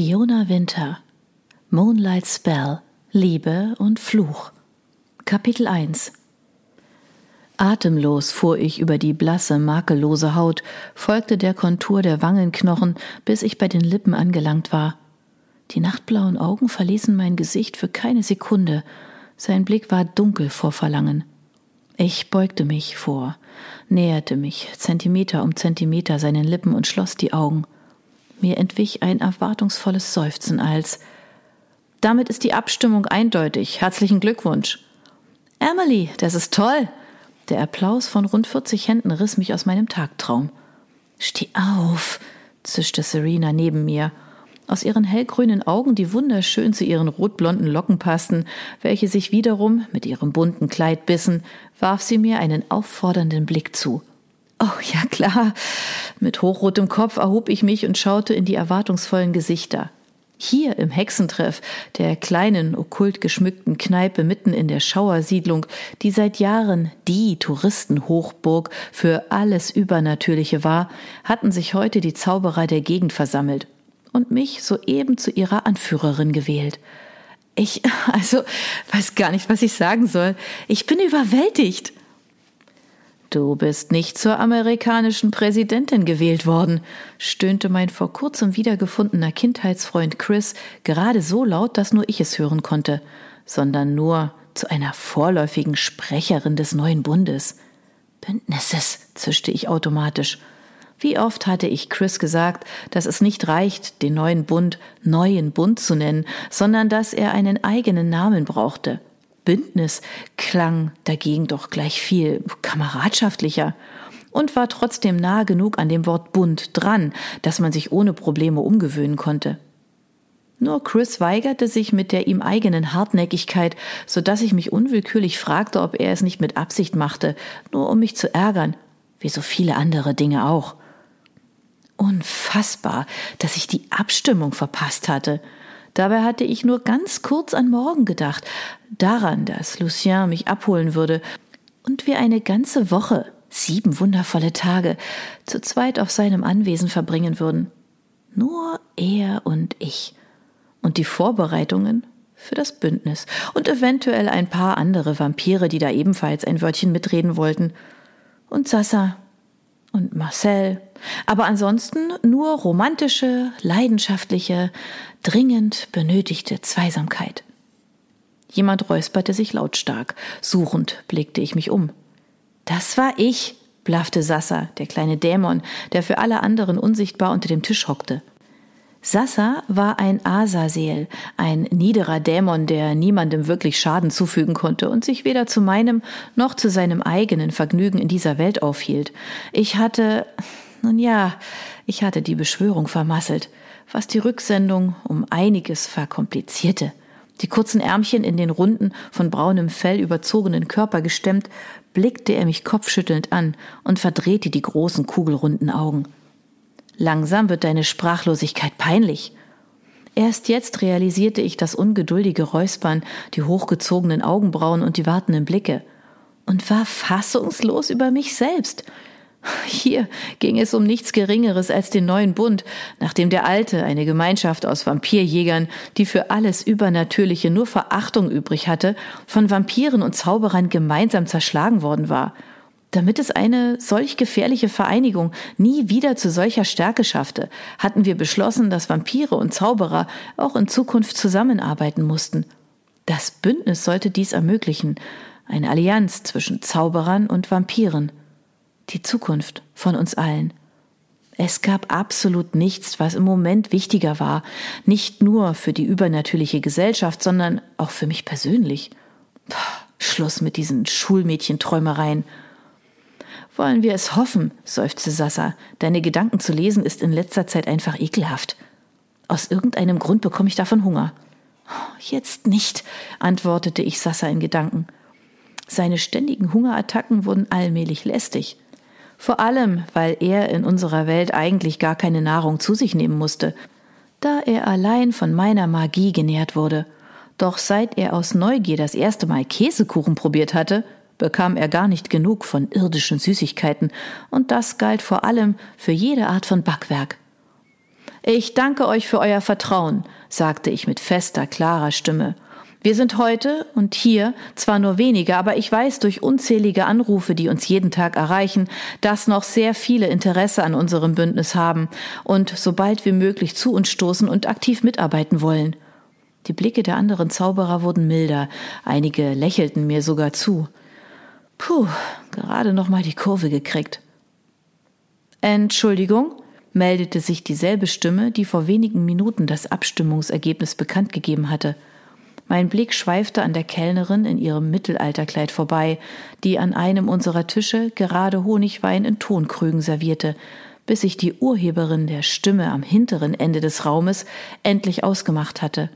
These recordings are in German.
Fiona Winter Moonlight Spell Liebe und Fluch Kapitel 1 Atemlos fuhr ich über die blasse, makellose Haut, folgte der Kontur der Wangenknochen, bis ich bei den Lippen angelangt war. Die nachtblauen Augen verließen mein Gesicht für keine Sekunde. Sein Blick war dunkel vor Verlangen. Ich beugte mich vor, näherte mich Zentimeter um Zentimeter seinen Lippen und schloss die Augen. Mir entwich ein erwartungsvolles Seufzen als Damit ist die Abstimmung eindeutig. Herzlichen Glückwunsch. Emily, das ist toll. Der Applaus von rund 40 Händen riss mich aus meinem Tagtraum. Steh auf, zischte Serena neben mir. Aus ihren hellgrünen Augen, die wunderschön zu ihren rotblonden Locken passten, welche sich wiederum mit ihrem bunten Kleid bissen, warf sie mir einen auffordernden Blick zu. Oh ja klar. Mit hochrotem Kopf erhob ich mich und schaute in die erwartungsvollen Gesichter. Hier im Hexentreff, der kleinen, okkult geschmückten Kneipe mitten in der Schauersiedlung, die seit Jahren die Touristenhochburg für alles Übernatürliche war, hatten sich heute die Zauberer der Gegend versammelt und mich soeben zu ihrer Anführerin gewählt. Ich, also, weiß gar nicht, was ich sagen soll. Ich bin überwältigt. Du bist nicht zur amerikanischen Präsidentin gewählt worden, stöhnte mein vor kurzem wiedergefundener Kindheitsfreund Chris gerade so laut, dass nur ich es hören konnte, sondern nur zu einer vorläufigen Sprecherin des neuen Bundes. Bündnisses, zischte ich automatisch. Wie oft hatte ich Chris gesagt, dass es nicht reicht, den neuen Bund neuen Bund zu nennen, sondern dass er einen eigenen Namen brauchte. Bündnis klang dagegen doch gleich viel kameradschaftlicher und war trotzdem nah genug an dem Wort Bund dran, dass man sich ohne Probleme umgewöhnen konnte. Nur Chris weigerte sich mit der ihm eigenen Hartnäckigkeit, so dass ich mich unwillkürlich fragte, ob er es nicht mit Absicht machte, nur um mich zu ärgern, wie so viele andere Dinge auch. Unfassbar, dass ich die Abstimmung verpasst hatte. Dabei hatte ich nur ganz kurz an morgen gedacht, daran, dass Lucien mich abholen würde und wir eine ganze Woche, sieben wundervolle Tage, zu zweit auf seinem Anwesen verbringen würden. Nur er und ich. Und die Vorbereitungen für das Bündnis und eventuell ein paar andere Vampire, die da ebenfalls ein Wörtchen mitreden wollten. Und Sassa und Marcel. Aber ansonsten nur romantische, leidenschaftliche, dringend benötigte Zweisamkeit. Jemand räusperte sich lautstark. Suchend blickte ich mich um. Das war ich, blaffte Sassa, der kleine Dämon, der für alle anderen unsichtbar unter dem Tisch hockte. Sassa war ein Asaseel, ein niederer Dämon, der niemandem wirklich Schaden zufügen konnte und sich weder zu meinem noch zu seinem eigenen Vergnügen in dieser Welt aufhielt. Ich hatte, nun ja, ich hatte die Beschwörung vermasselt, was die Rücksendung um einiges verkomplizierte. Die kurzen Ärmchen in den runden, von braunem Fell überzogenen Körper gestemmt, blickte er mich kopfschüttelnd an und verdrehte die großen kugelrunden Augen. Langsam wird deine Sprachlosigkeit peinlich. Erst jetzt realisierte ich das ungeduldige Räuspern, die hochgezogenen Augenbrauen und die wartenden Blicke und war fassungslos über mich selbst. Hier ging es um nichts Geringeres als den neuen Bund, nachdem der alte, eine Gemeinschaft aus Vampirjägern, die für alles Übernatürliche nur Verachtung übrig hatte, von Vampiren und Zauberern gemeinsam zerschlagen worden war – damit es eine solch gefährliche Vereinigung nie wieder zu solcher Stärke schaffte, hatten wir beschlossen, dass Vampire und Zauberer auch in Zukunft zusammenarbeiten mussten. Das Bündnis sollte dies ermöglichen, eine Allianz zwischen Zauberern und Vampiren. Die Zukunft von uns allen. Es gab absolut nichts, was im Moment wichtiger war, nicht nur für die übernatürliche Gesellschaft, sondern auch für mich persönlich. Puh, Schluss mit diesen Schulmädchenträumereien. Wollen wir es hoffen, seufzte Sassa. Deine Gedanken zu lesen ist in letzter Zeit einfach ekelhaft. Aus irgendeinem Grund bekomme ich davon Hunger. Jetzt nicht, antwortete ich Sassa in Gedanken. Seine ständigen Hungerattacken wurden allmählich lästig. Vor allem, weil er in unserer Welt eigentlich gar keine Nahrung zu sich nehmen musste, da er allein von meiner Magie genährt wurde. Doch seit er aus Neugier das erste Mal Käsekuchen probiert hatte, bekam er gar nicht genug von irdischen Süßigkeiten, und das galt vor allem für jede Art von Backwerk. Ich danke euch für euer Vertrauen, sagte ich mit fester, klarer Stimme. Wir sind heute und hier zwar nur wenige, aber ich weiß durch unzählige Anrufe, die uns jeden Tag erreichen, dass noch sehr viele Interesse an unserem Bündnis haben und sobald wie möglich zu uns stoßen und aktiv mitarbeiten wollen. Die Blicke der anderen Zauberer wurden milder, einige lächelten mir sogar zu. Puh, gerade noch mal die Kurve gekriegt. Entschuldigung, meldete sich dieselbe Stimme, die vor wenigen Minuten das Abstimmungsergebnis bekannt gegeben hatte. Mein Blick schweifte an der Kellnerin in ihrem Mittelalterkleid vorbei, die an einem unserer Tische gerade Honigwein in Tonkrügen servierte, bis sich die Urheberin der Stimme am hinteren Ende des Raumes endlich ausgemacht hatte.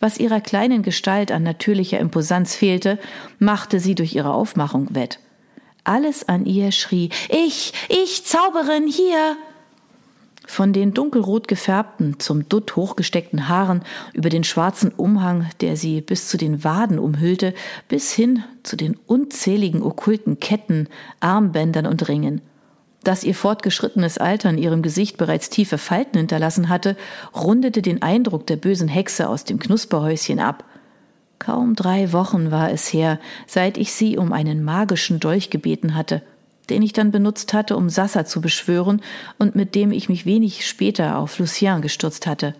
Was ihrer kleinen Gestalt an natürlicher Imposanz fehlte, machte sie durch ihre Aufmachung wett. Alles an ihr schrie Ich, ich, Zauberin, hier. Von den dunkelrot gefärbten, zum Dutt hochgesteckten Haaren über den schwarzen Umhang, der sie bis zu den Waden umhüllte, bis hin zu den unzähligen okkulten Ketten, Armbändern und Ringen. Dass ihr fortgeschrittenes Alter in ihrem Gesicht bereits tiefe Falten hinterlassen hatte, rundete den Eindruck der bösen Hexe aus dem Knusperhäuschen ab. Kaum drei Wochen war es her, seit ich sie um einen magischen Dolch gebeten hatte – den ich dann benutzt hatte, um Sassa zu beschwören und mit dem ich mich wenig später auf Lucien gestürzt hatte.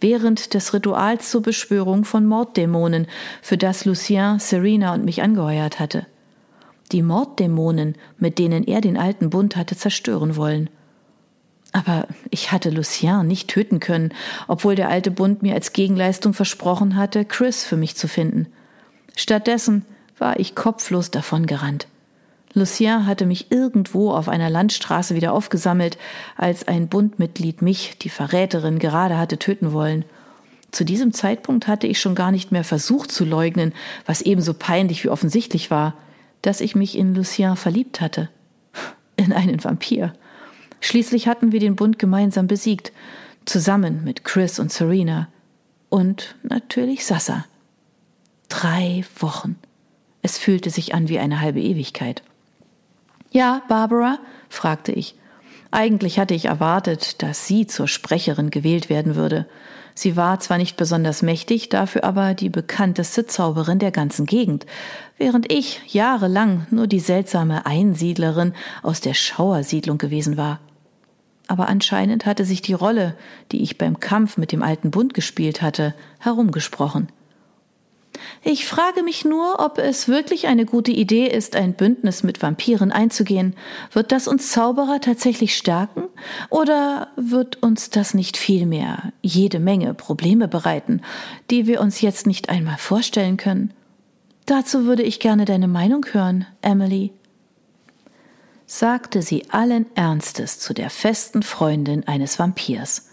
Während des Rituals zur Beschwörung von Morddämonen, für das Lucien, Serena und mich angeheuert hatte. Die Morddämonen, mit denen er den alten Bund hatte zerstören wollen. Aber ich hatte Lucien nicht töten können, obwohl der alte Bund mir als Gegenleistung versprochen hatte, Chris für mich zu finden. Stattdessen war ich kopflos davongerannt. Lucien hatte mich irgendwo auf einer Landstraße wieder aufgesammelt, als ein Bundmitglied mich, die Verräterin, gerade hatte töten wollen. Zu diesem Zeitpunkt hatte ich schon gar nicht mehr versucht zu leugnen, was ebenso peinlich wie offensichtlich war, dass ich mich in Lucien verliebt hatte. In einen Vampir. Schließlich hatten wir den Bund gemeinsam besiegt, zusammen mit Chris und Serena. Und natürlich Sassa. Drei Wochen. Es fühlte sich an wie eine halbe Ewigkeit. Ja, Barbara? fragte ich. Eigentlich hatte ich erwartet, dass sie zur Sprecherin gewählt werden würde. Sie war zwar nicht besonders mächtig, dafür aber die bekannteste Zauberin der ganzen Gegend, während ich jahrelang nur die seltsame Einsiedlerin aus der Schauersiedlung gewesen war. Aber anscheinend hatte sich die Rolle, die ich beim Kampf mit dem alten Bund gespielt hatte, herumgesprochen. Ich frage mich nur, ob es wirklich eine gute Idee ist, ein Bündnis mit Vampiren einzugehen. Wird das uns Zauberer tatsächlich stärken? Oder wird uns das nicht vielmehr jede Menge Probleme bereiten, die wir uns jetzt nicht einmal vorstellen können? Dazu würde ich gerne deine Meinung hören, Emily sagte sie allen Ernstes zu der festen Freundin eines Vampirs.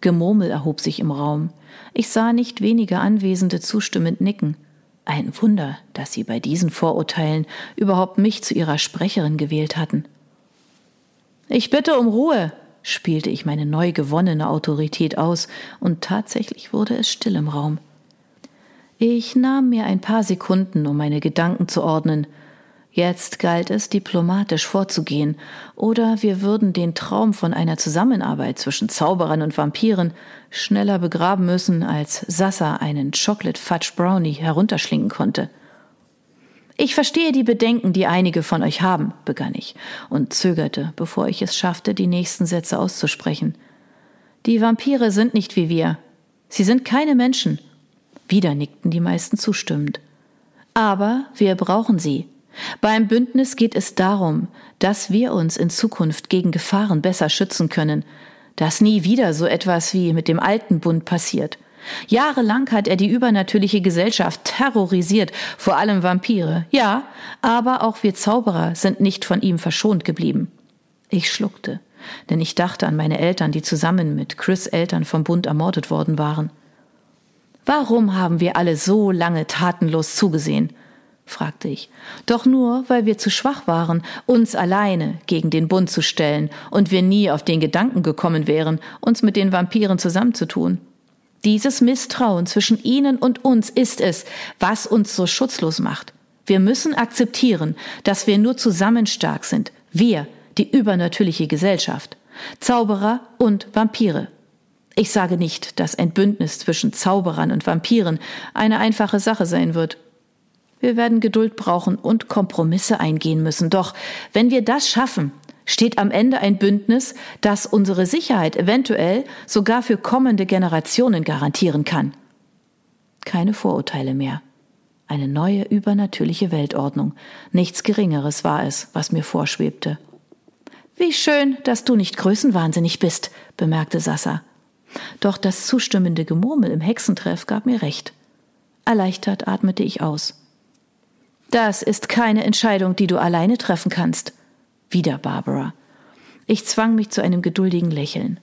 Gemurmel erhob sich im Raum. Ich sah nicht wenige Anwesende zustimmend nicken. Ein Wunder, dass sie bei diesen Vorurteilen überhaupt mich zu ihrer Sprecherin gewählt hatten. Ich bitte um Ruhe, spielte ich meine neu gewonnene Autorität aus, und tatsächlich wurde es still im Raum. Ich nahm mir ein paar Sekunden, um meine Gedanken zu ordnen, Jetzt galt es, diplomatisch vorzugehen, oder wir würden den Traum von einer Zusammenarbeit zwischen Zauberern und Vampiren schneller begraben müssen, als Sassa einen Chocolate Fudge Brownie herunterschlingen konnte. Ich verstehe die Bedenken, die einige von euch haben, begann ich und zögerte, bevor ich es schaffte, die nächsten Sätze auszusprechen. Die Vampire sind nicht wie wir. Sie sind keine Menschen. Wieder nickten die meisten zustimmend. Aber wir brauchen sie. Beim Bündnis geht es darum, dass wir uns in Zukunft gegen Gefahren besser schützen können, dass nie wieder so etwas wie mit dem alten Bund passiert. Jahrelang hat er die übernatürliche Gesellschaft terrorisiert, vor allem Vampire. Ja, aber auch wir Zauberer sind nicht von ihm verschont geblieben. Ich schluckte, denn ich dachte an meine Eltern, die zusammen mit Chris Eltern vom Bund ermordet worden waren. Warum haben wir alle so lange tatenlos zugesehen? Fragte ich. Doch nur, weil wir zu schwach waren, uns alleine gegen den Bund zu stellen und wir nie auf den Gedanken gekommen wären, uns mit den Vampiren zusammenzutun. Dieses Misstrauen zwischen ihnen und uns ist es, was uns so schutzlos macht. Wir müssen akzeptieren, dass wir nur zusammen stark sind, wir, die übernatürliche Gesellschaft. Zauberer und Vampire. Ich sage nicht, dass ein Bündnis zwischen Zauberern und Vampiren eine einfache Sache sein wird. Wir werden Geduld brauchen und Kompromisse eingehen müssen. Doch wenn wir das schaffen, steht am Ende ein Bündnis, das unsere Sicherheit eventuell sogar für kommende Generationen garantieren kann. Keine Vorurteile mehr. Eine neue übernatürliche Weltordnung. Nichts Geringeres war es, was mir vorschwebte. Wie schön, dass du nicht größenwahnsinnig bist, bemerkte Sassa. Doch das zustimmende Gemurmel im Hexentreff gab mir recht. Erleichtert atmete ich aus. Das ist keine Entscheidung, die du alleine treffen kannst. Wieder Barbara. Ich zwang mich zu einem geduldigen Lächeln.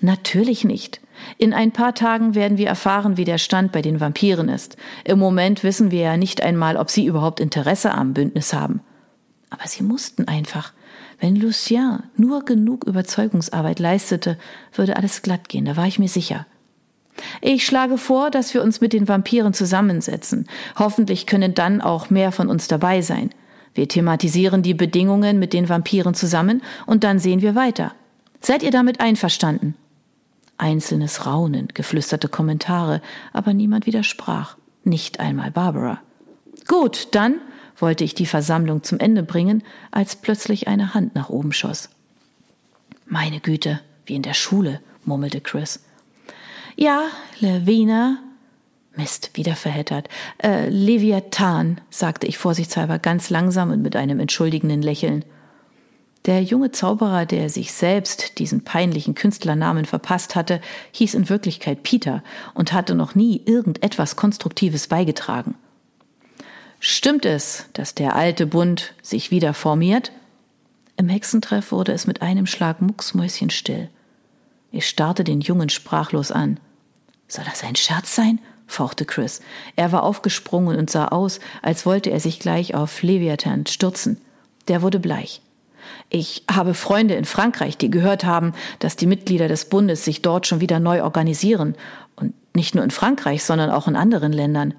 Natürlich nicht. In ein paar Tagen werden wir erfahren, wie der Stand bei den Vampiren ist. Im Moment wissen wir ja nicht einmal, ob sie überhaupt Interesse am Bündnis haben. Aber sie mussten einfach. Wenn Lucien nur genug Überzeugungsarbeit leistete, würde alles glatt gehen, da war ich mir sicher. Ich schlage vor, dass wir uns mit den Vampiren zusammensetzen. Hoffentlich können dann auch mehr von uns dabei sein. Wir thematisieren die Bedingungen mit den Vampiren zusammen und dann sehen wir weiter. Seid ihr damit einverstanden? Einzelnes Raunen, geflüsterte Kommentare, aber niemand widersprach. Nicht einmal Barbara. Gut, dann wollte ich die Versammlung zum Ende bringen, als plötzlich eine Hand nach oben schoss. Meine Güte, wie in der Schule, murmelte Chris. Ja, Levina. Mist, wieder verheddert. Äh, Leviathan, sagte ich vorsichtshalber ganz langsam und mit einem entschuldigenden Lächeln. Der junge Zauberer, der sich selbst diesen peinlichen Künstlernamen verpasst hatte, hieß in Wirklichkeit Peter und hatte noch nie irgendetwas Konstruktives beigetragen. Stimmt es, dass der alte Bund sich wieder formiert? Im Hexentreff wurde es mit einem Schlag mucksmäuschenstill. Ich starrte den Jungen sprachlos an. Soll das ein Scherz sein? fauchte Chris. Er war aufgesprungen und sah aus, als wollte er sich gleich auf Leviathan stürzen. Der wurde bleich. Ich habe Freunde in Frankreich, die gehört haben, dass die Mitglieder des Bundes sich dort schon wieder neu organisieren. Und nicht nur in Frankreich, sondern auch in anderen Ländern.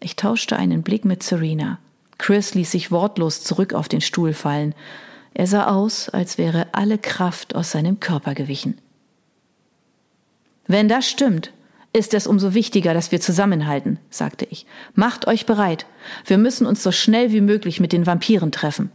Ich tauschte einen Blick mit Serena. Chris ließ sich wortlos zurück auf den Stuhl fallen. Er sah aus, als wäre alle Kraft aus seinem Körper gewichen. Wenn das stimmt, ist es umso wichtiger, dass wir zusammenhalten, sagte ich. Macht euch bereit. Wir müssen uns so schnell wie möglich mit den Vampiren treffen.